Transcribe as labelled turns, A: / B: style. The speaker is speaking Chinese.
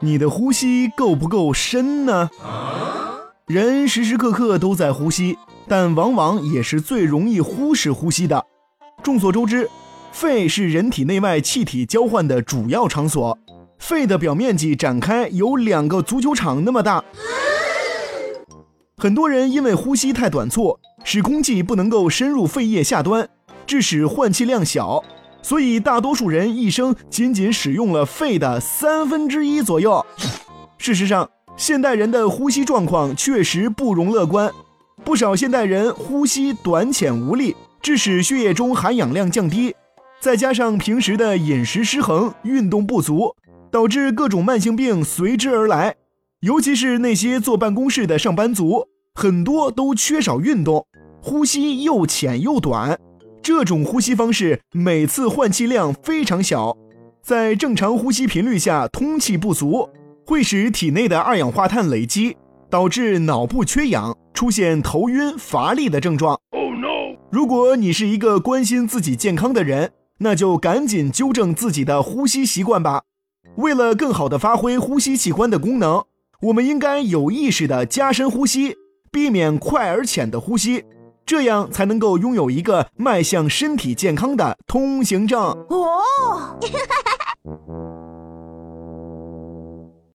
A: 你的呼吸够不够深呢？人时时刻刻都在呼吸，但往往也是最容易忽视呼吸的。众所周知，肺是人体内外气体交换的主要场所。肺的表面积展开有两个足球场那么大。很多人因为呼吸太短促，使空气不能够深入肺叶下端，致使换气量小。所以，大多数人一生仅仅使用了肺的三分之一左右。事实上，现代人的呼吸状况确实不容乐观。不少现代人呼吸短浅无力，致使血液中含氧量降低。再加上平时的饮食失衡、运动不足，导致各种慢性病随之而来。尤其是那些坐办公室的上班族，很多都缺少运动，呼吸又浅又短。这种呼吸方式每次换气量非常小，在正常呼吸频率下通气不足，会使体内的二氧化碳累积，导致脑部缺氧，出现头晕乏力的症状。Oh no！如果你是一个关心自己健康的人，那就赶紧纠正自己的呼吸习惯吧。为了更好地发挥呼吸器官的功能，我们应该有意识地加深呼吸，避免快而浅的呼吸。这样才能够拥有一个迈向身体健康的通行证。哦。